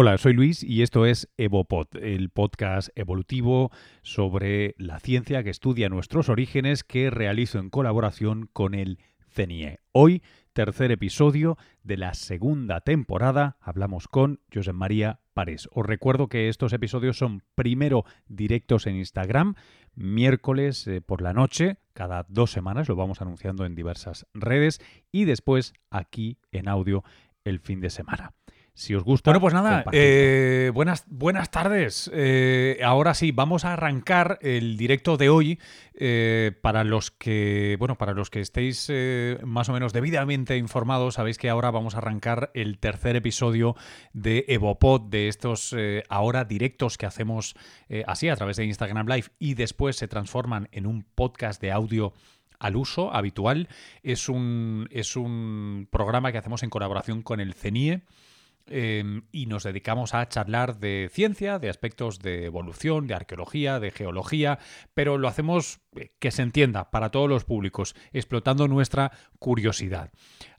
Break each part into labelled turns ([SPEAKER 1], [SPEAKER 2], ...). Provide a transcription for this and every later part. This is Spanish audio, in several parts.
[SPEAKER 1] Hola, soy Luis y esto es EvoPod, el podcast evolutivo sobre la ciencia que estudia nuestros orígenes que realizo en colaboración con el CENIE. Hoy, tercer episodio de la segunda temporada, hablamos con José María Párez. Os recuerdo que estos episodios son primero directos en Instagram, miércoles eh, por la noche, cada dos semanas, lo vamos anunciando en diversas redes, y después aquí en audio el fin de semana. Si os gusta.
[SPEAKER 2] Bueno, pues nada, eh, buenas, buenas tardes. Eh, ahora sí, vamos a arrancar el directo de hoy. Eh, para los que, bueno, para los que estéis más o menos debidamente informados, sabéis que ahora vamos a arrancar el tercer episodio de Evopod, de estos ahora directos que hacemos así a través de Instagram Live y después se transforman en un podcast de audio al uso habitual. Es un, es un programa que hacemos en colaboración con el CENIE. Em, y nos dedicamos a charlar de ciencia, de aspectos de evolución, de arqueología, de geología, pero lo hacemos que se entienda para todos los públicos, explotando nuestra curiosidad.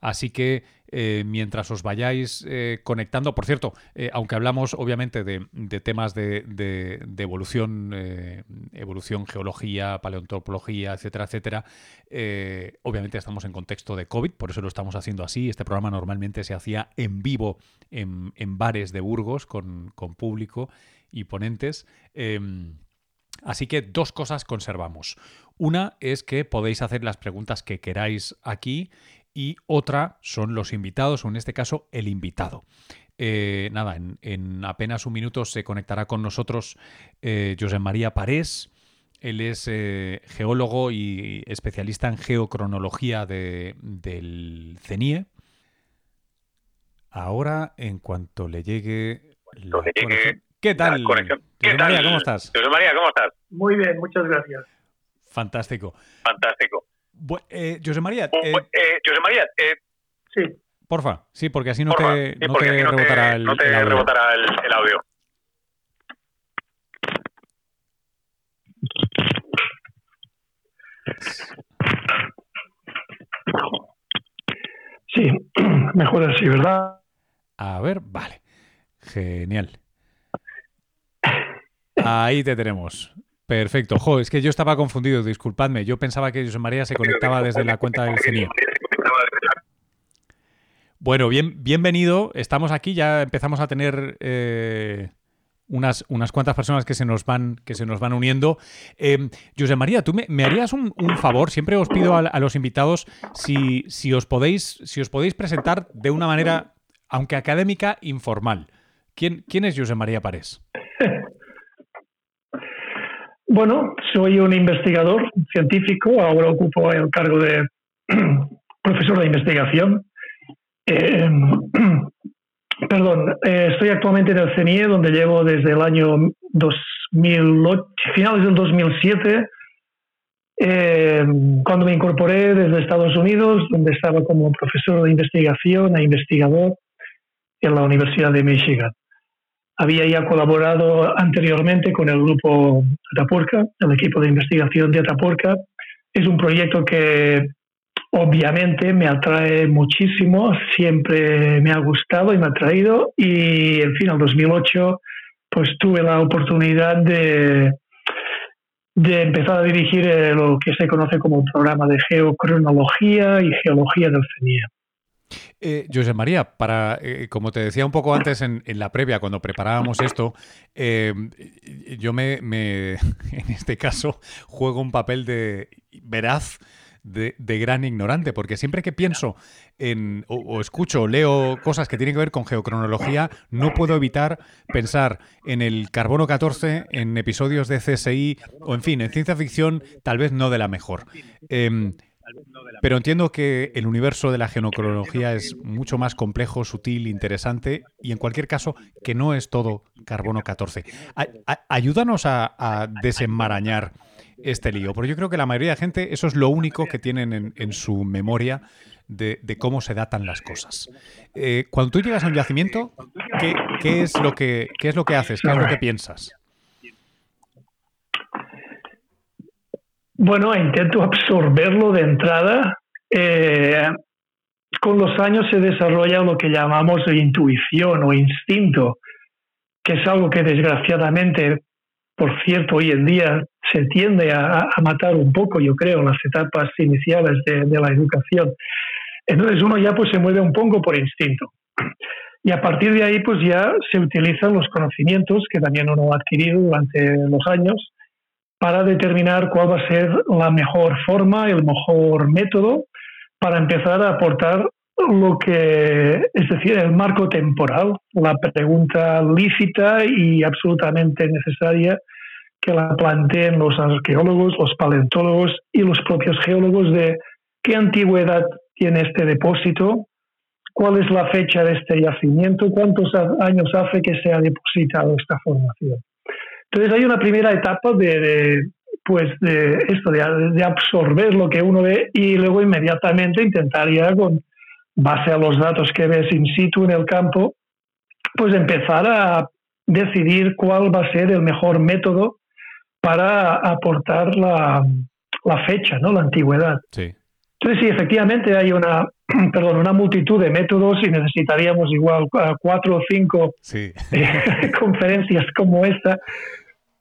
[SPEAKER 2] Así que eh, mientras os vayáis eh, conectando, por cierto, aunque hablamos obviamente de, temas de, evolución, evolución, geología, paleontología, etcétera, etcétera, obviamente estamos en contexto de COVID, por eso lo estamos haciendo así. Este programa normalmente se hacía en vivo en, bares de Burgos con, con público y ponentes. Así que dos cosas conservamos. Una es que podéis hacer las preguntas que queráis aquí y otra son los invitados, o en este caso el invitado. Eh, nada, en, apenas un minuto se conectará con nosotros eh, José María Parés. Él es eh, geólogo y especialista en geocronología del CENIE. Ahora, en cuanto le llegue...
[SPEAKER 3] La llegue
[SPEAKER 2] ¿Qué tal?
[SPEAKER 3] ¿Qué tal?
[SPEAKER 2] María, ¿cómo estás?
[SPEAKER 3] José María, ¿cómo estás?
[SPEAKER 4] Muy bien, muchas gracias.
[SPEAKER 2] Fantástico.
[SPEAKER 3] Fantástico.
[SPEAKER 2] eh, José María.
[SPEAKER 3] Eh, eh, José María, eh,
[SPEAKER 4] sí.
[SPEAKER 2] Porfa, sí, porque así no te, no te rebotará, el,
[SPEAKER 3] no te
[SPEAKER 2] el audio.
[SPEAKER 3] rebotará el, el audio.
[SPEAKER 4] Sí, mejor así, ¿verdad?
[SPEAKER 2] A ver, vale. Genial. Ahí te tenemos. Perfecto. Jo, es que yo estaba confundido, disculpadme. Yo pensaba que José María se conectaba desde la cuenta del CENIE. Bueno, bien, bienvenido. Estamos aquí, ya empezamos a tener eh, unas, unas cuantas personas que se nos van, que se nos van uniendo. Eh, José María, ¿tú me, harías un, favor? Siempre os pido a, a los invitados si, si, os podéis, si os podéis presentar de una manera, aunque académica, informal. ¿Quién, quién es José María Parés?
[SPEAKER 4] Bueno, soy un investigador científico, ahora ocupo el cargo de profesor de investigación. Eh, perdón, eh, estoy actualmente en el CENIE, donde llevo desde el año 2008, finales del 2007, eh, cuando me incorporé desde Estados Unidos, donde estaba como profesor de investigación e investigador en la Universidad de Michigan. Había ya colaborado anteriormente con el grupo Atapurca, el equipo de investigación de Atapurca. Es un proyecto que obviamente me atrae muchísimo, siempre me ha gustado y me ha atraído y en fin, en 2008 pues tuve la oportunidad de, empezar a dirigir eh, lo que se conoce como un programa de geocronología y geología del CENIE.
[SPEAKER 2] Eh, José María, para, eh, como te decía un poco antes en, la previa, cuando preparábamos esto, eh, yo me, en este caso, juego un papel de veraz. De, gran ignorante, porque siempre que pienso en, o, escucho o leo cosas que tienen que ver con geocronología, no puedo evitar pensar en el carbono 14, en episodios de CSI, o en fin, en ciencia ficción, tal vez no de la mejor. Em, pero entiendo que el universo de la genocronología es mucho más complejo, sutil, interesante y en cualquier caso que no es todo carbono 14. ayúdanos a, desenmarañar este lío, porque yo creo que la mayoría de gente eso es lo único que tienen en, su memoria de, cómo se datan las cosas. Eh, cuando tú llegas a un yacimiento, ¿qué, es lo que, ¿qué es lo que haces? ¿Qué es lo que piensas?
[SPEAKER 4] Bueno, intento absorberlo de entrada. Eh, con los años se desarrolla lo que llamamos intuición o instinto. que es algo que desgraciadamente, por cierto, hoy en día se tiende a, matar un poco, yo creo, en las etapas iniciales de, de, la educación. Entonces uno ya pues se mueve un poco por instinto. Y a partir de ahí pues ya se utilizan los conocimientos que también uno ha adquirido durante los años para determinar cuál va a ser la mejor forma, el mejor método para empezar a aportar lo que, es decir, el marco temporal, la pregunta lícita y absolutamente necesaria que la planteen los arqueólogos, los paleontólogos y los propios geólogos de qué antigüedad tiene este depósito, cuál es la fecha de este yacimiento, cuántos años hace que se ha depositado esta formación. Entonces hay una primera etapa de, pues de esto, de, absorber lo que uno ve y luego inmediatamente intentar ya con base a los datos que ves in situ en el campo, pues empezar a decidir cuál va a ser el mejor método para aportar la, fecha, ¿no? la antigüedad.
[SPEAKER 2] Sí.
[SPEAKER 4] Entonces, sí, efectivamente hay una, perdón, una multitud de métodos y necesitaríamos igual cuatro o cinco conferencias como esta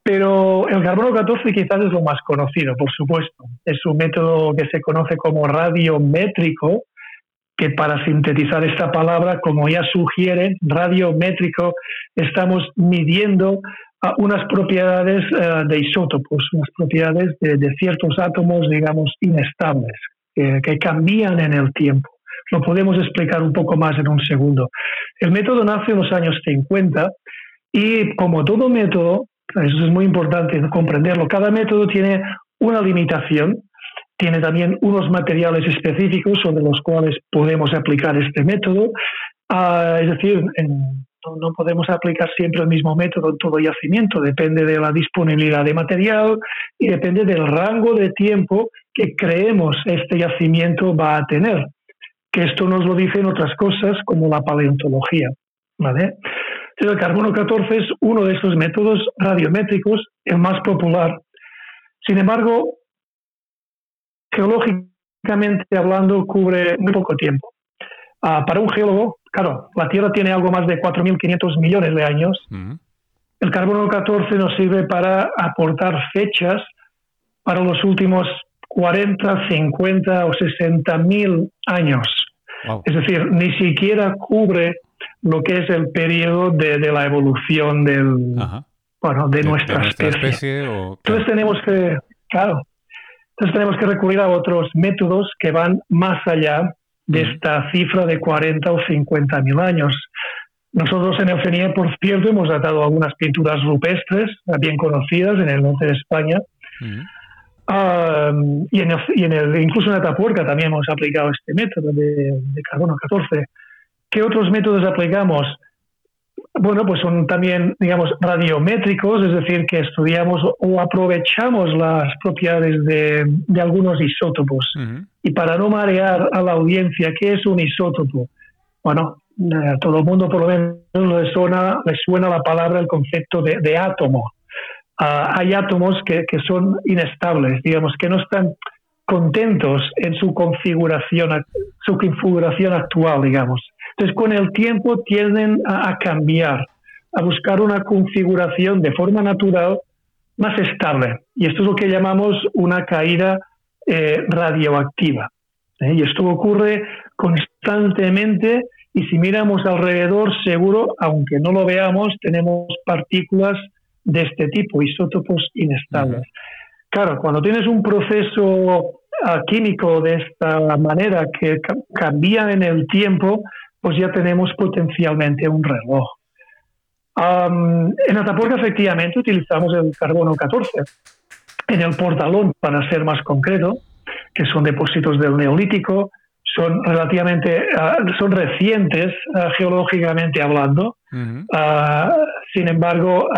[SPEAKER 4] pero el carbono 14 quizás es lo más conocido, por supuesto. Es un método que se conoce como radiométrico, que para sintetizar esta palabra, como ya sugiere, radiométrico, estamos midiendo unas propiedades ah, de isótopos, unas propiedades de, ciertos átomos, digamos, inestables, que cambian en el tiempo. Lo podemos explicar un poco más en un segundo. El método nace en los años 50 y como todo método, eso es muy importante comprenderlo. Cada método tiene una limitación, tiene también unos materiales específicos sobre los cuales podemos aplicar este método. Ah, es decir, no, podemos aplicar siempre el mismo método en todo yacimiento, depende de la disponibilidad de material y depende del rango de tiempo que creemos este yacimiento va a tener. Que esto nos lo dicen otras cosas como la paleontología. ¿vale? El carbono 14 es uno de estos métodos radiométricos, el más popular. Sin embargo, geológicamente hablando, cubre muy poco tiempo. Ah, para un geólogo, claro, la Tierra tiene algo más de 4.500 millones de años. El carbono 14 nos sirve para aportar fechas para los últimos 40, 50 o 60 mil años. Es decir, ni siquiera cubre lo que es el periodo de, la evolución del, bueno, de, nuestra, especie. Entonces tenemos que, claro, entonces tenemos que recurrir a otros métodos que van más allá de esta cifra de 40 o 50 mil años. Nosotros en el CENIE, por cierto, hemos datado algunas pinturas rupestres bien conocidas en el norte de España. Y, en el, y en el, incluso en Atapuerca también hemos aplicado este método de, de carbono 14. ¿Qué otros métodos aplicamos? Bueno, pues son también, digamos, radiométricos, es decir, que estudiamos o aprovechamos las propiedades de, algunos isótopos. Y para no marear a la audiencia, ¿qué es un isótopo? Bueno, a eh, todo el mundo por lo menos le suena, le suena la palabra, el concepto de, átomo. Ah, hay átomos que, que, son inestables, digamos, que no están contentos en su configuración, su configuración actual, digamos. Entonces, con el tiempo tienden a, cambiar, a buscar una configuración de forma natural más estable. Y esto es lo que llamamos una caída eh, radioactiva. ¿eh? Y esto ocurre constantemente y si miramos alrededor, seguro, aunque no lo veamos, tenemos partículas de este tipo, isótopos inestables. Claro, cuando tienes un proceso ah, químico de esta manera que cambia en el tiempo, pues ya tenemos potencialmente un reloj. en Atapuerca efectivamente utilizamos el carbono 14. En el portalón, para ser más concreto, que son depósitos del neolítico, son relativamente ah, son recientes ah, geológicamente hablando. Ah, sin embargo,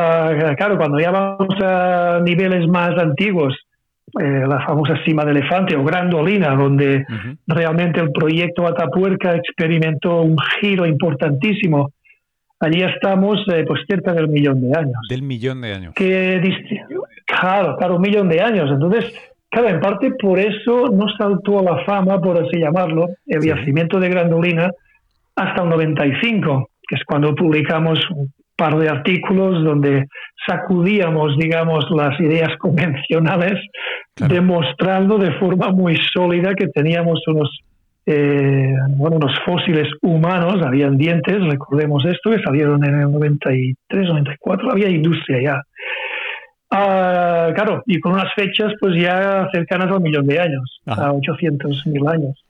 [SPEAKER 4] claro, cuando ya vamos a niveles más antiguos, eh, la famosa cima de elefante o Grandolina, donde realmente el proyecto Atapuerca experimentó un giro importantísimo. Allí estamos eh, pues cerca del millón de años.
[SPEAKER 2] Del millón de años.
[SPEAKER 4] Que, claro, claro, un millón de años. Entonces, claro, en parte por eso no saltó a la fama, por así llamarlo, el yacimiento de Grandolina hasta el 95, que es cuando publicamos par de artículos donde sacudíamos, digamos, las ideas convencionales, demostrando de forma muy sólida que teníamos unos, eh, bueno, unos fósiles humanos, habían dientes, recordemos esto, que salieron en el 93, 94, había industria ya. Ah, claro, y con unas fechas pues ya cercanas al millón de años, a 800 mil años.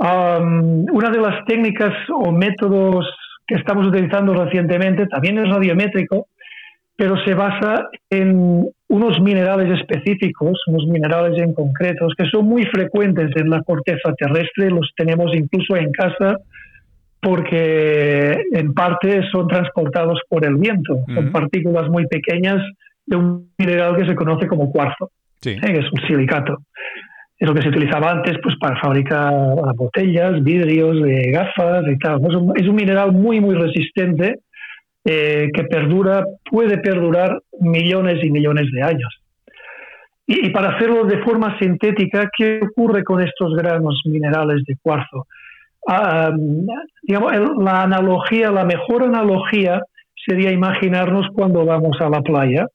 [SPEAKER 4] una de las técnicas o métodos que estamos utilizando recientemente también es radiométrico, pero se basa en unos minerales específicos, unos minerales en concretos, que son muy frecuentes en la corteza terrestre, los tenemos incluso en casa, porque en parte son transportados por el viento, son partículas muy pequeñas de un mineral que se conoce como cuarzo, ¿eh? que es un silicato es lo que se utilizaba antes pues para fabricar botellas, vidrios, de gafas y tal. Es un, mineral muy, muy resistente eh, que perdura, puede perdurar millones y millones de años. Y, para hacerlo de forma sintética, ¿qué ocurre con estos granos minerales de cuarzo? Ah, digamos, la analogía, la mejor analogía sería imaginarnos cuando vamos a la playa,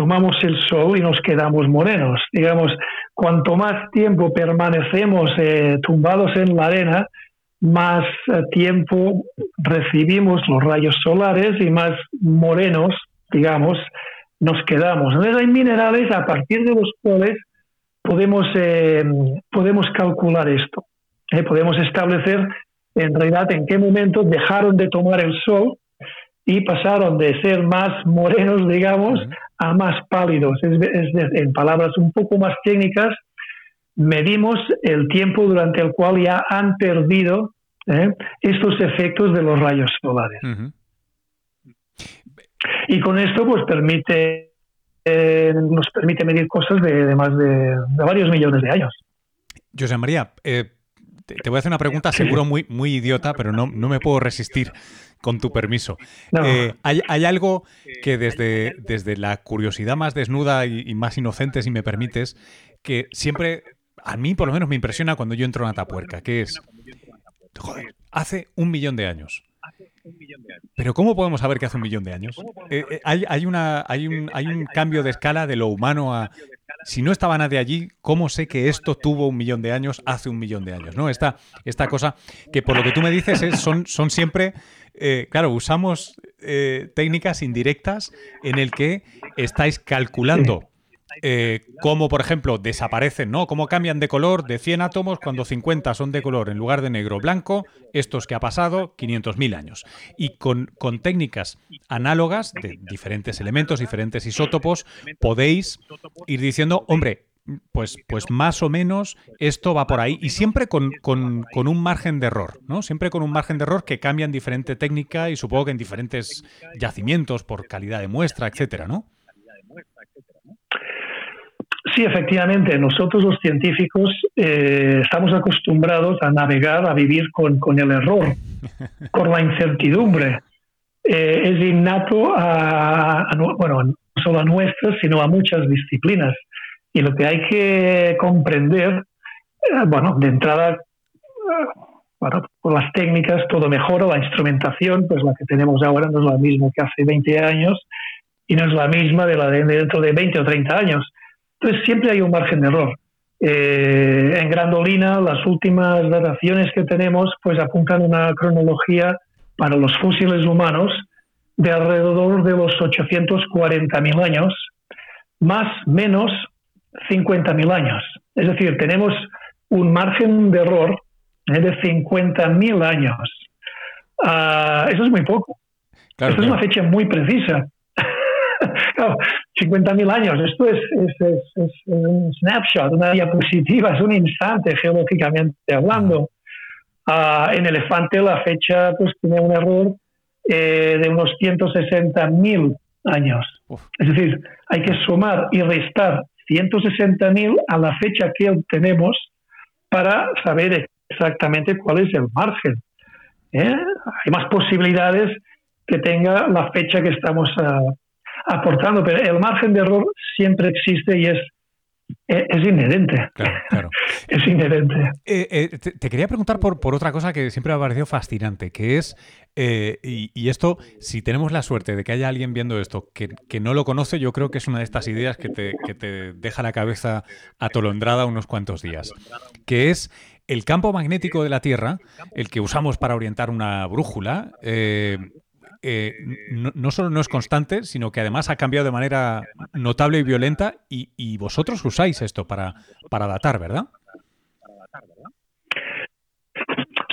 [SPEAKER 4] tomamos el sol y nos quedamos morenos. Digamos, cuanto más tiempo permanecemos eh, tumbados en la arena, más eh, tiempo recibimos los rayos solares y más morenos, digamos, nos quedamos. Entonces hay minerales a partir de los cuales podemos, eh, podemos calcular esto. podemos establecer en realidad en qué momento dejaron de tomar el sol y pasaron de ser más morenos, digamos, a más pálidos. Es, en palabras un poco más técnicas, medimos el tiempo durante el cual ya han perdido ¿eh? estos efectos de los rayos solares. Y con esto, pues permite eh, nos permite medir cosas de, más de, varios millones de años.
[SPEAKER 2] José María, eh, te, voy a hacer una pregunta seguro muy, muy idiota, pero no, no me puedo resistir con tu permiso. Eh, hay, algo que desde, desde la curiosidad más desnuda y, más inocente, si me permites, que siempre, a mí por lo menos me impresiona cuando yo entro en Atapuerca, que es, joder, hace un millón de años. Pero ¿cómo podemos saber que hace un millón de años? Eh, eh, hay, hay, una, hay, un, hay un cambio de escala de lo humano a si no estaba nadie allí, ¿cómo sé que esto tuvo un millón de años hace un millón de años? ¿no? Esta, esta cosa que por lo que tú me dices es, son, son siempre, eh, claro, usamos eh, técnicas indirectas en el que estáis calculando eh, cómo, por ejemplo, desaparecen, ¿no? Cómo cambian de color de 100 átomos cuando 50 son de color en lugar de negro blanco, estos que ha pasado 500.000 años. Y con, técnicas análogas de diferentes elementos, diferentes isótopos, podéis ir diciendo, hombre, pues, pues más o menos esto va por ahí y siempre con, con, con, un margen de error, ¿no? Siempre con un margen de error que cambia en diferente técnica y supongo que en diferentes yacimientos por calidad de muestra, etcétera, ¿no?
[SPEAKER 4] Sí, efectivamente, nosotros los científicos eh, estamos acostumbrados a navegar, a vivir con, el error, con la incertidumbre. Eh, es innato a, bueno, no solo a nuestras, sino a muchas disciplinas. Y lo que hay que comprender, eh, bueno, de entrada, bueno, con las técnicas todo mejora, la instrumentación, pues la que tenemos ahora no es la misma que hace 20 años y no es la misma de la de dentro de 20 o 30 años. Entonces siempre hay un margen de error. Eh, en Grandolina, las últimas dataciones que tenemos pues apuntan una cronología para los fósiles humanos de alrededor de los 840.000 años, más menos 50.000 años. Es decir, tenemos un margen de error eh, de 50.000 años. Ah, eso es muy poco. Claro, es una fecha muy precisa. 50.000 años, esto es, un snapshot, una diapositiva, es un instante geológicamente hablando. Ah, en Elefante la fecha pues tiene un error eh, de unos 160.000 años. Es decir, hay que sumar y restar 160.000 a la fecha que obtenemos para saber exactamente cuál es el margen. ¿eh? Hay más posibilidades que tenga la fecha que estamos uh, aportando, pero el margen de error siempre existe y es, e, es inherente.
[SPEAKER 2] Claro, claro.
[SPEAKER 4] es inherente.
[SPEAKER 2] Eh, eh, te, quería preguntar por, por, otra cosa que siempre me ha parecido fascinante, que es, eh, y, esto, si tenemos la suerte de que haya alguien viendo esto que, que, no lo conoce, yo creo que es una de estas ideas que te, que te deja la cabeza atolondrada unos cuantos días, que es el campo magnético de la Tierra, el que usamos para orientar una brújula, eh, no, solo no es constante, sino que además ha cambiado de manera notable y violenta y, vosotros usáis esto para, para datar, ¿verdad?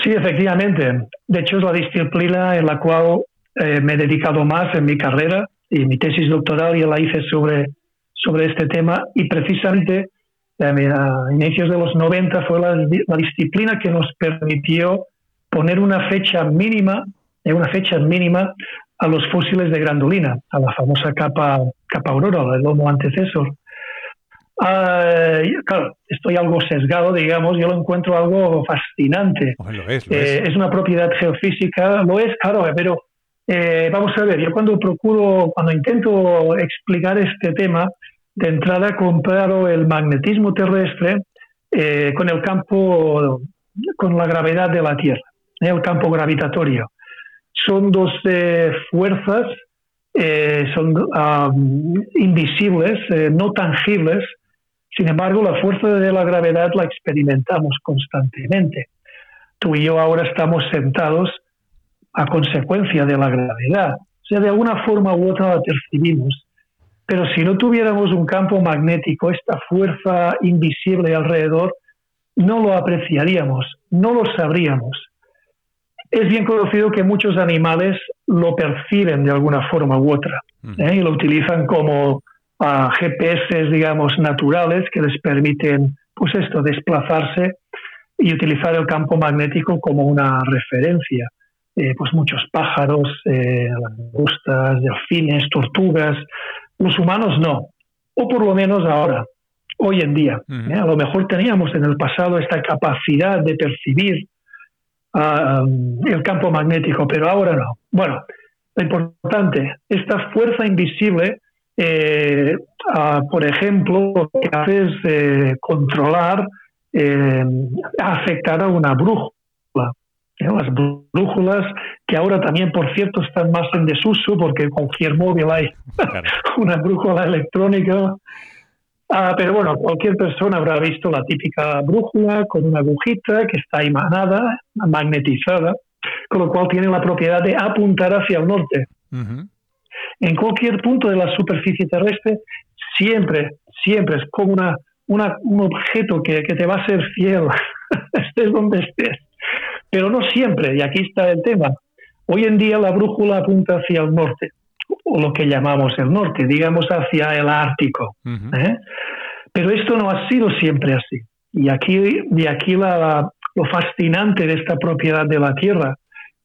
[SPEAKER 4] Sí, efectivamente. De hecho, es la disciplina en la cual eh, me he dedicado más en mi carrera y mi tesis doctoral ya la hice sobre, sobre este tema y precisamente eh, a inicios de los 90 fue la, la disciplina que nos permitió poner una fecha mínima una fecha mínima a los fósiles de grandulina, a la famosa capa, capa aurora, el lomo antecesor. Ah, claro, estoy algo sesgado, digamos, yo lo encuentro algo fascinante.
[SPEAKER 2] es,
[SPEAKER 4] eh, es. una propiedad geofísica, lo es, claro, pero eh, vamos a ver, yo cuando procuro, cuando intento explicar este tema, de entrada comparo el magnetismo terrestre eh, con el campo, con la gravedad de la Tierra, el campo gravitatorio son dos eh, fuerzas, eh, son invisibles, eh, no tangibles. Sin embargo, la fuerza de la gravedad la experimentamos constantemente. Tú y yo ahora estamos sentados a consecuencia de la gravedad. O sea, de alguna forma u otra la percibimos. Pero si no tuviéramos un campo magnético, esta fuerza invisible alrededor, no lo apreciaríamos, no lo sabríamos. Es bien conocido que muchos animales lo perciben de alguna forma u otra ¿eh? y lo utilizan como ah, GPS, digamos, naturales que les permiten, pues esto, desplazarse y utilizar el campo magnético como una referencia. Eh, pues muchos pájaros, eh, langostas, delfines, tortugas. Los humanos no, o por lo menos ahora, hoy en día. A lo mejor teníamos en el pasado esta capacidad de percibir el campo magnético, pero ahora no. Bueno, lo importante, esta fuerza invisible, eh, por ejemplo, lo que hace es eh, controlar, eh, afectar a una brújula. Las brújulas, que ahora también, por cierto, están más en desuso porque cualquier móvil hay una brújula electrónica Ah, pero bueno, cualquier persona habrá visto la típica brújula con una agujita que está emanada, magnetizada, con lo cual tiene la propiedad de apuntar hacia el norte. En cualquier punto de la superficie terrestre, siempre, siempre es como una, un objeto que, que, te va a ser fiel, estés donde estés. Pero no siempre, y aquí está el tema. Hoy en día la brújula apunta hacia el norte o lo que llamamos el norte, digamos hacia el Ártico. ¿eh? Pero esto no ha sido siempre así. Y aquí, de aquí la, lo fascinante de esta propiedad de la Tierra,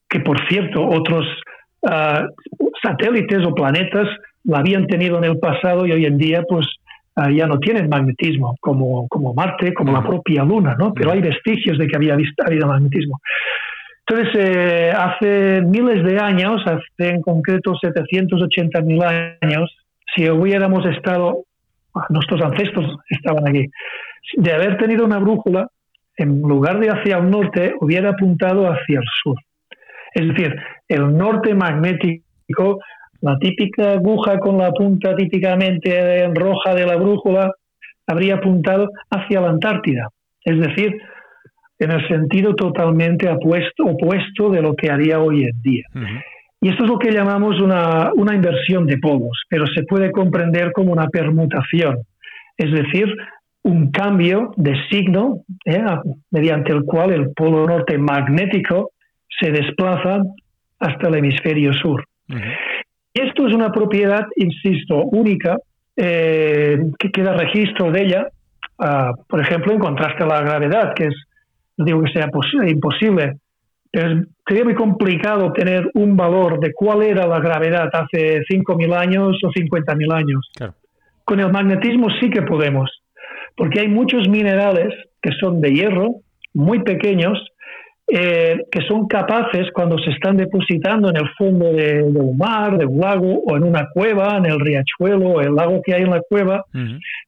[SPEAKER 4] que por cierto otros ah, satélites o planetas la habían tenido en el pasado y hoy en día pues ah, ya no tienen magnetismo, como, como Marte, como la propia Luna, ¿no? Pero hay vestigios de que había habido magnetismo. Entonces, eh, hace miles de años, hace en concreto 780 mil años, si hubiéramos estado, nuestros ancestros estaban aquí, de haber tenido una brújula, en lugar de hacia el norte, hubiera apuntado hacia el sur. Es decir, el norte magnético, la típica aguja con la punta típicamente roja de la brújula, habría apuntado hacia la Antártida. Es decir, en el sentido totalmente opuesto, opuesto de lo que haría hoy en día. Y esto es lo que llamamos una, una, inversión de polos, pero se puede comprender como una permutación, es decir, un cambio de signo ¿eh? mediante el cual el polo norte magnético se desplaza hasta el hemisferio sur. Y esto es una propiedad, insisto, única, eh, que queda registro de ella, ah, por ejemplo, en contraste a la gravedad, que es no digo que sea imposible, pero sería muy complicado tener un valor de cuál era la gravedad hace 5.000 años o 50.000 años. Con el magnetismo sí que podemos, porque hay muchos minerales que son de hierro, muy pequeños, eh, que son capaces, cuando se están depositando en el fondo de, un mar, de un lago, o en una cueva, en el riachuelo, o el lago que hay en la cueva,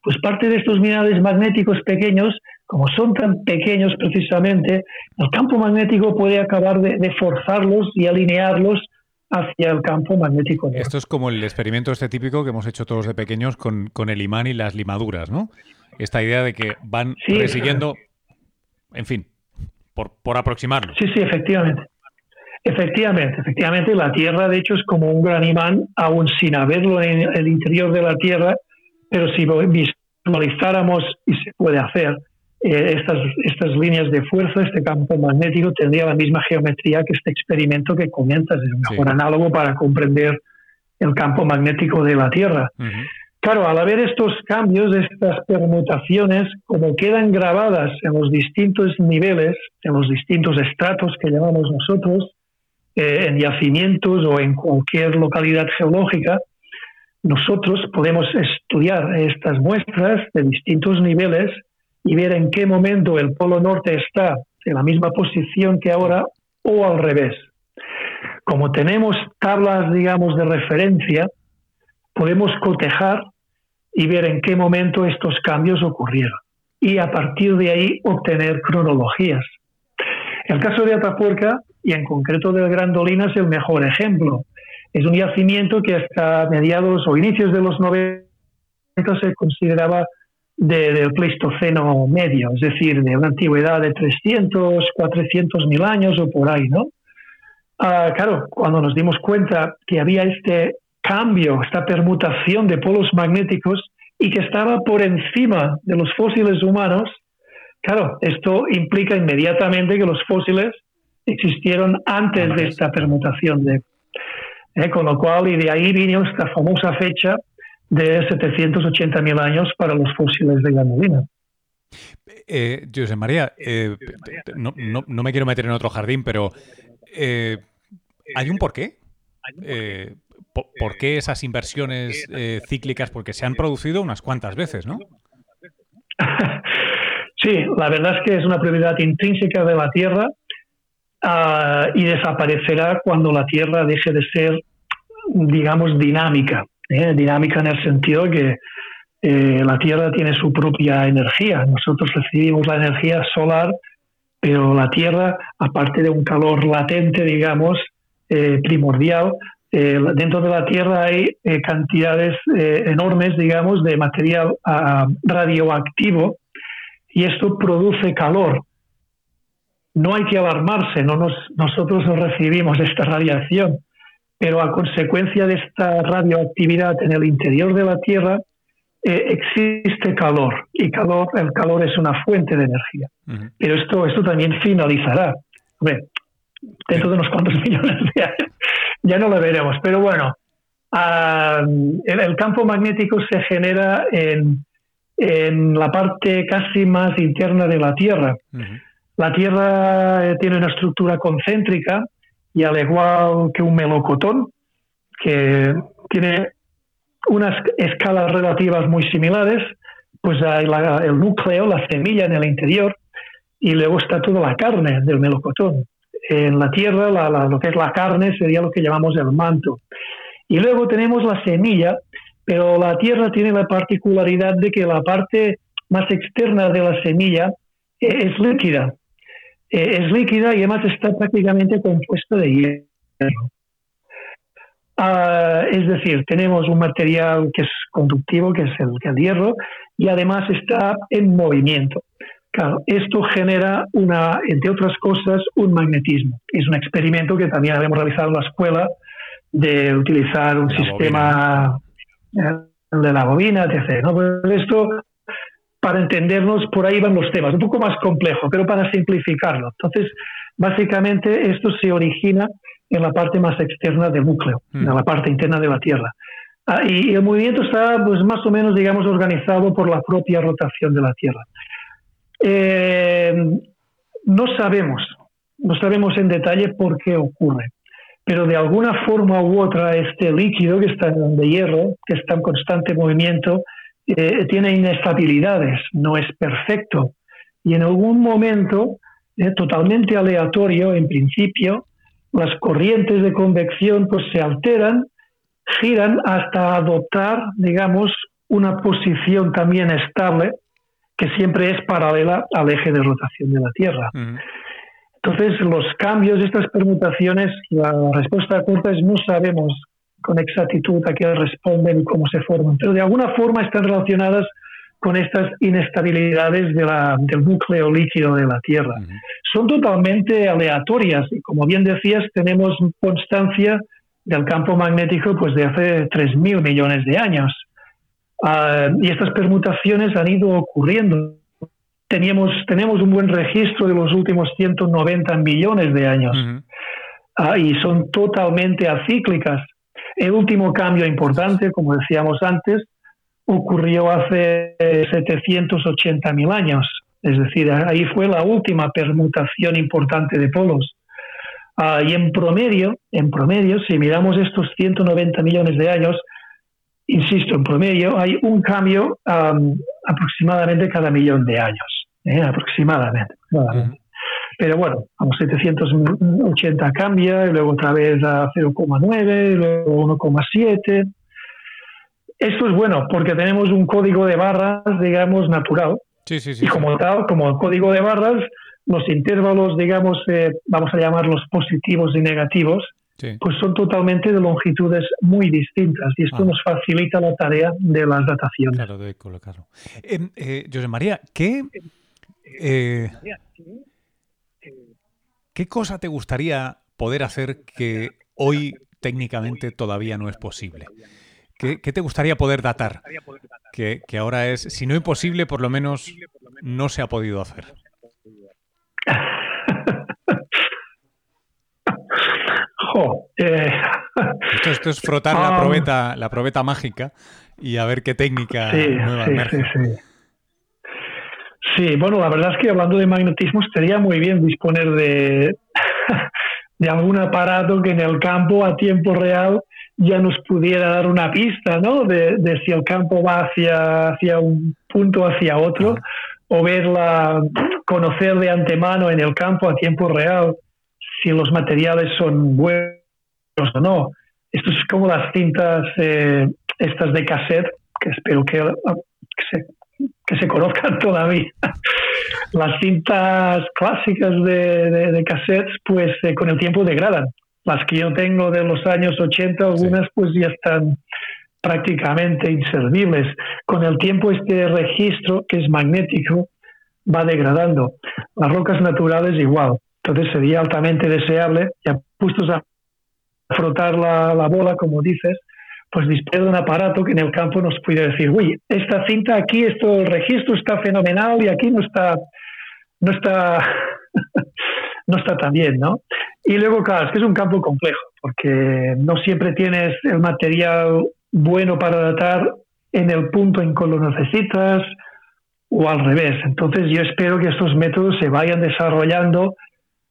[SPEAKER 4] pues parte de estos minerales magnéticos pequeños, como son tan pequeños precisamente, el campo magnético puede acabar de, forzarlos y alinearlos hacia el campo magnético.
[SPEAKER 2] Esto es como el experimento este típico que hemos hecho todos de pequeños con, con el imán y las limaduras, ¿no? Esta idea de que van persiguiendo, en fin, por, por aproximarlo.
[SPEAKER 4] Sí, sí, efectivamente. Efectivamente, efectivamente, la Tierra de hecho es como un gran imán, aún sin haberlo en el interior de la Tierra, pero si visualizáramos, y se puede hacer, eh, estas, estas líneas de fuerza, este campo magnético, tendría la misma geometría que este experimento que comentas, es un mejor análogo para comprender el campo magnético de la Tierra. Claro, al haber estos cambios, estas permutaciones, como quedan grabadas en los distintos niveles, en los distintos estratos que llamamos nosotros, eh, en yacimientos o en cualquier localidad geológica, nosotros podemos estudiar estas muestras de distintos niveles y ver en qué momento el polo norte está en la misma posición que ahora o al revés. Como tenemos tablas, digamos, de referencia, podemos cotejar y ver en qué momento estos cambios ocurrieron y a partir de ahí obtener cronologías. El caso de Atapuerca y en concreto del Grandolina es el mejor ejemplo. Es un yacimiento que hasta mediados o inicios de los 90 se consideraba del Pleistoceno medio, es decir, de una antigüedad de 300, 400 mil años o por ahí, ¿no? Ah, claro, cuando nos dimos cuenta que había este cambio, esta permutación de polos magnéticos y que estaba por encima de los fósiles humanos, claro, esto implica inmediatamente que los fósiles existieron antes de esta permutación. De, eh, con lo cual, y de ahí vino esta famosa fecha de 780.000 años para los fósiles de Granolina.
[SPEAKER 2] Eh, José María, eh, no, no, me quiero meter en otro jardín, pero eh, ¿hay un porqué? Eh, ¿Por qué esas inversiones eh, cíclicas? Porque se han producido unas cuantas veces, ¿no?
[SPEAKER 4] Sí, la verdad es que es una propiedad intrínseca de la Tierra ah, y desaparecerá cuando la Tierra deje de ser, digamos, dinámica. ¿Eh? Dinámica en el sentido que eh, la Tierra tiene su propia energía. Nosotros recibimos la energía solar, pero la Tierra, aparte de un calor latente, digamos, primordial, eh, dentro de la Tierra hay cantidades enormes, digamos, de material ah, radioactivo y esto produce calor. No hay que alarmarse, no nos, nosotros no recibimos esta radiación, pero a consecuencia de esta radioactividad en el interior de la Tierra existe calor y calor, el calor es una fuente de energía. Pero esto, esto también finalizará. dentro de unos cuantos millones de años ya no lo veremos. Pero bueno, el, campo magnético se genera en, la parte casi más interna de la Tierra. La Tierra eh, tiene una estructura concéntrica y al igual que un melocotón, que tiene unas escalas relativas muy similares, pues hay el núcleo, la semilla en el interior, y luego está toda la carne del melocotón en la tierra lo que es la carne sería lo que llamamos el manto. Y luego tenemos la semilla, pero la tierra tiene la particularidad de que la parte más externa de la semilla es líquida. Eh, es líquida y además está prácticamente compuesta de hierro. Ah, es decir, tenemos un material que es conductivo, que es el hierro, y además está en movimiento. Claro, esto genera, una, entre otras cosas, un magnetismo. Es un experimento que también habíamos realizado en la escuela de utilizar un sistema de la bobina, etc. ¿no? Pues esto, para entendernos, por ahí van los temas. Un poco más complejo, pero para simplificarlo. Entonces, básicamente, esto se origina en la parte más externa del núcleo, en mm. la parte interna de la Tierra. Ah, y el movimiento está, pues, más o menos, digamos, organizado por la propia rotación de la Tierra. Eh, no sabemos, no sabemos en detalle por qué ocurre, pero de alguna forma u otra este líquido que está de hierro, que está en constante movimiento, eh, tiene inestabilidades, no es perfecto. Y en algún momento eh, totalmente aleatorio en principio, las corrientes de convección pues se alteran, giran hasta adoptar, digamos, una posición también estable que siempre es paralela al eje de rotación de la Tierra. Entonces, los cambios, estas permutaciones, la respuesta corta es no sabemos con exactitud a qué responden y cómo se forman, pero de alguna forma están relacionadas con estas inestabilidades de la, del núcleo líquido de la Tierra. Son totalmente aleatorias y, como bien decías, tenemos constancia del campo magnético pues, de hace 3.000 millones de años. Ah, y estas permutaciones han ido ocurriendo. Teníamos, tenemos un buen registro de los últimos 190 millones de años ah, y son totalmente acíclicas. El último cambio importante, como decíamos antes, ocurrió hace 780.000 años. Es decir, ahí fue la última permutación importante de polos. Ah, y en promedio, en promedio, si miramos estos 190 millones de años, insisto, en promedio hay un cambio aproximadamente cada millón de años, ¿eh? aproximadamente. Pero bueno, a los 780 cambia, y luego otra vez a 0,9, luego 1,7. Esto es bueno porque tenemos un código de barras, digamos, natural.
[SPEAKER 2] Sí, sí, sí,
[SPEAKER 4] y como tal, como código de barras, los intervalos, digamos, eh, vamos a llamarlos positivos y negativos, pues son totalmente de longitudes muy distintas y esto ah. nos facilita la tarea de las dataciones.
[SPEAKER 2] Claro, de colocarlo. Em, eh, José María, ¿qué, eh, ¿qué cosa te gustaría poder hacer que hoy técnicamente todavía no es posible? ¿Qué, te gustaría poder datar? Que, que, ahora es, si no imposible, por lo menos no se ha podido hacer.
[SPEAKER 4] Eh,
[SPEAKER 2] esto, es frotar la, ah. probeta, la probeta mágica y a ver qué técnica nueva
[SPEAKER 4] sí, sí, sí, bueno, la verdad es que hablando de magnetismo estaría muy bien disponer de, de algún aparato que en el campo a tiempo real ya nos pudiera dar una pista, ¿no? De, si el campo va hacia, hacia un punto, hacia otro, o verla, conocer de antemano en el campo a tiempo real si los materiales son buenos o no. Esto es como las cintas eh, estas de cassette, que espero que, que, se, conozcan todavía. las cintas clásicas de, de, cassettes, pues eh, con el tiempo degradan. Las que yo tengo de los años 80, algunas pues ya están prácticamente inservibles. Con el tiempo este registro, que es magnético, va degradando. Las rocas naturales igual. Entonces sería altamente deseable, ya puestos a frotar la, bola, como dices, pues disponer de un aparato que en el campo nos puede decir, uy, esta cinta aquí, esto, el registro está fenomenal y aquí no está, no está, no está tan bien, ¿no? Y luego, claro, es que es un campo complejo, porque no siempre tienes el material bueno para datar en el punto en que lo necesitas o al revés. Entonces yo espero que estos métodos se vayan desarrollando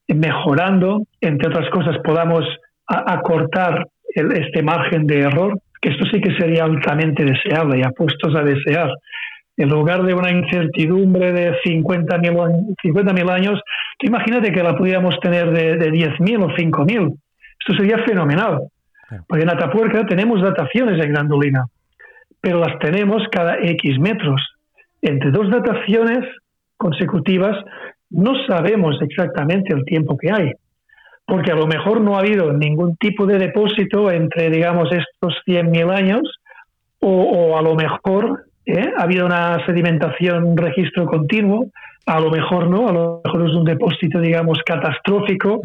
[SPEAKER 4] mejorando, entre otras cosas, podamos acortar este margen de error, que esto sí que sería altamente deseable y apuestos a desear. En lugar de una incertidumbre de 50.000 50 años, imagínate que la pudiéramos tener de, de 10.000 o 5.000. Esto sería fenomenal. Porque en Atapuerca tenemos dataciones de grandulina, pero las tenemos cada X metros. Entre dos dataciones consecutivas no sabemos exactamente el tiempo que hay, porque a lo mejor no ha habido ningún tipo de depósito entre, digamos, estos 100.000 años, o, a lo mejor ¿eh? ha habido una sedimentación, un registro continuo, a lo mejor no, a lo mejor es un depósito, digamos, catastrófico,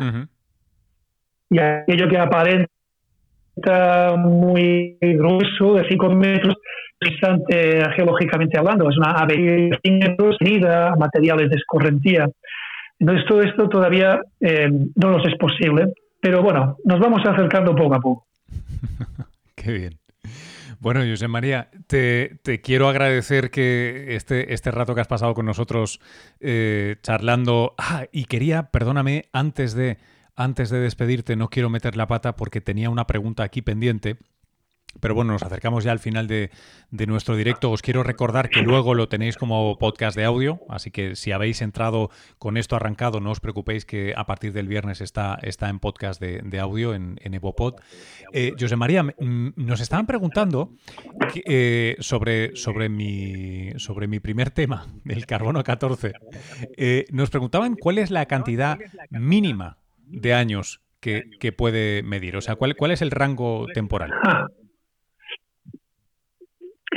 [SPEAKER 4] y aquello que aparenta muy grueso, de 5 metros, distante geológicamente hablando, es una ave unida a materiales de escorrentía. Todo esto todavía eh, no nos es posible, pero bueno, nos vamos acercando poco a poco.
[SPEAKER 2] Qué bien. Bueno, José María, te, quiero agradecer que este, este rato que has pasado con nosotros eh, charlando. Ah, y quería, perdóname, antes de, antes de despedirte, no quiero meter la pata porque tenía una pregunta aquí pendiente Pero bueno, nos acercamos ya al final de, nuestro directo. Os quiero recordar que luego lo tenéis como podcast de audio, así que si habéis entrado con esto arrancado, no os preocupéis que a partir del viernes está, está en podcast de, audio en, en Evopod. Eh, José María, nos estaban preguntando eh, sobre, sobre, mi, sobre mi primer tema, el carbono 14. Eh, nos preguntaban cuál es la cantidad mínima de años que, puede medir? O sea, ¿cuál, cuál es el rango temporal?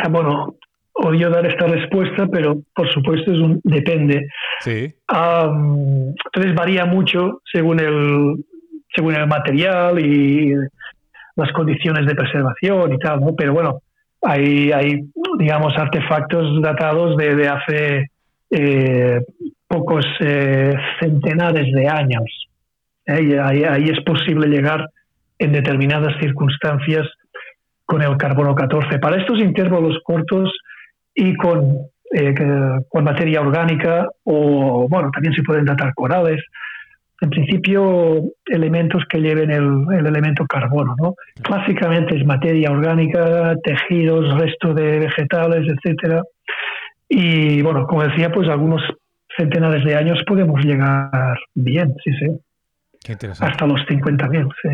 [SPEAKER 4] Ah, bueno, odio dar esta respuesta, pero por supuesto es un depende.
[SPEAKER 2] Sí.
[SPEAKER 4] entonces varía mucho según el, según el material y las condiciones de preservación y tal, ¿no? Pero bueno, hay, hay digamos, artefactos datados de, hace eh, pocos eh, centenares de años. ¿eh? ahí, ahí es posible llegar en determinadas circunstancias con el carbono 14. Para estos intervalos cortos y con, eh, con materia orgánica o, bueno, también se pueden datar corales, en principio elementos que lleven el, elemento carbono, ¿no? Clásicamente es materia orgánica, tejidos, resto de vegetales, etcétera. Y bueno, como decía, pues algunos centenares de años podemos llegar bien, sí, sí.
[SPEAKER 2] Qué interesante.
[SPEAKER 4] Hasta los 50.000, sí.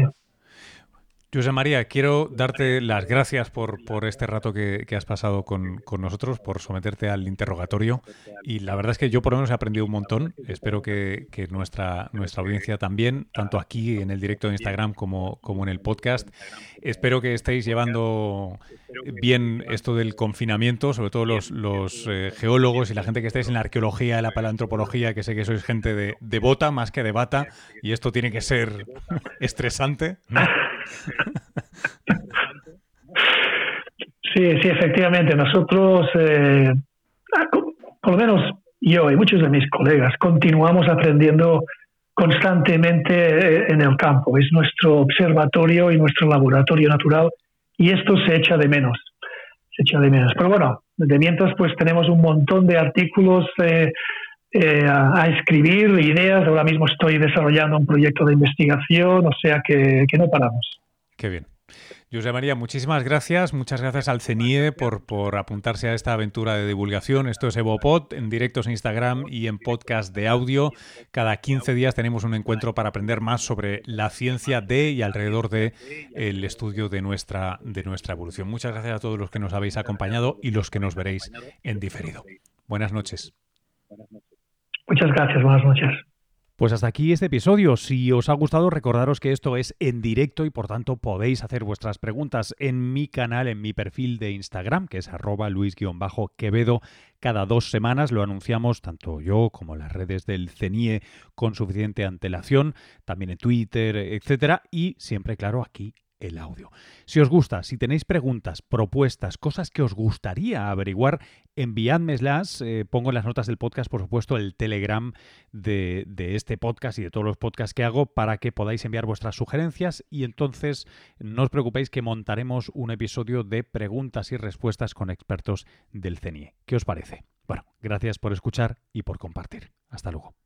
[SPEAKER 2] José María, quiero darte las gracias por, por este rato que, has pasado con, nosotros, por someterte al interrogatorio. Y la verdad es que yo por lo menos he aprendido un montón. Espero que, nuestra, nuestra audiencia también, tanto aquí en el directo de Instagram como, como en el podcast. Espero que estéis llevando bien esto del confinamiento, sobre todo los, los eh, geólogos y la gente que estáis en la arqueología, la paleantropología, que sé que sois gente de, de bota más que de bata. Y esto tiene que ser estresante.
[SPEAKER 4] Sí, sí, efectivamente. Nosotros, eh, ah, por lo menos yo y muchos de mis colegas, continuamos aprendiendo constantemente eh, en el campo. Es nuestro observatorio y nuestro laboratorio natural y esto se echa de menos. Se echa de menos. Pero bueno, de mientras pues tenemos un montón de artículos eh, a, escribir, ideas. Ahora mismo estoy desarrollando un proyecto de investigación, o sea que no paramos.
[SPEAKER 2] Qué bien. José María, muchísimas gracias. Muchas gracias al CENIE por, por apuntarse a esta aventura de divulgación. Esto es EvoPod, en directos en Instagram y en podcast de audio. Cada 15 días tenemos un encuentro para aprender más sobre la ciencia de y alrededor de el estudio de nuestra, de nuestra evolución. Muchas gracias a todos los que nos habéis acompañado y los que nos veréis en diferido. Buenas noches.
[SPEAKER 4] Muchas gracias. Buenas noches.
[SPEAKER 1] Pues hasta aquí este episodio. Si os ha gustado, recordaros que esto es en directo y por tanto podéis hacer vuestras preguntas en mi canal, en mi perfil de Instagram, que es arroba luis-quevedo. Cada dos semanas lo anunciamos tanto yo como las redes del CENIE con suficiente antelación, también en Twitter, etcétera, y siempre, claro, aquí el audio. Si os gusta, si tenéis preguntas, propuestas, cosas que os gustaría averiguar, enviádmelas. Eh, pongo en las notas del podcast, por supuesto, el Telegram de, de, este podcast y de todos los podcasts que hago para que podáis enviar vuestras sugerencias y entonces no os preocupéis que montaremos un episodio de preguntas y respuestas con expertos del CENIE. ¿Qué os parece? Bueno, gracias por escuchar y por compartir. Hasta luego.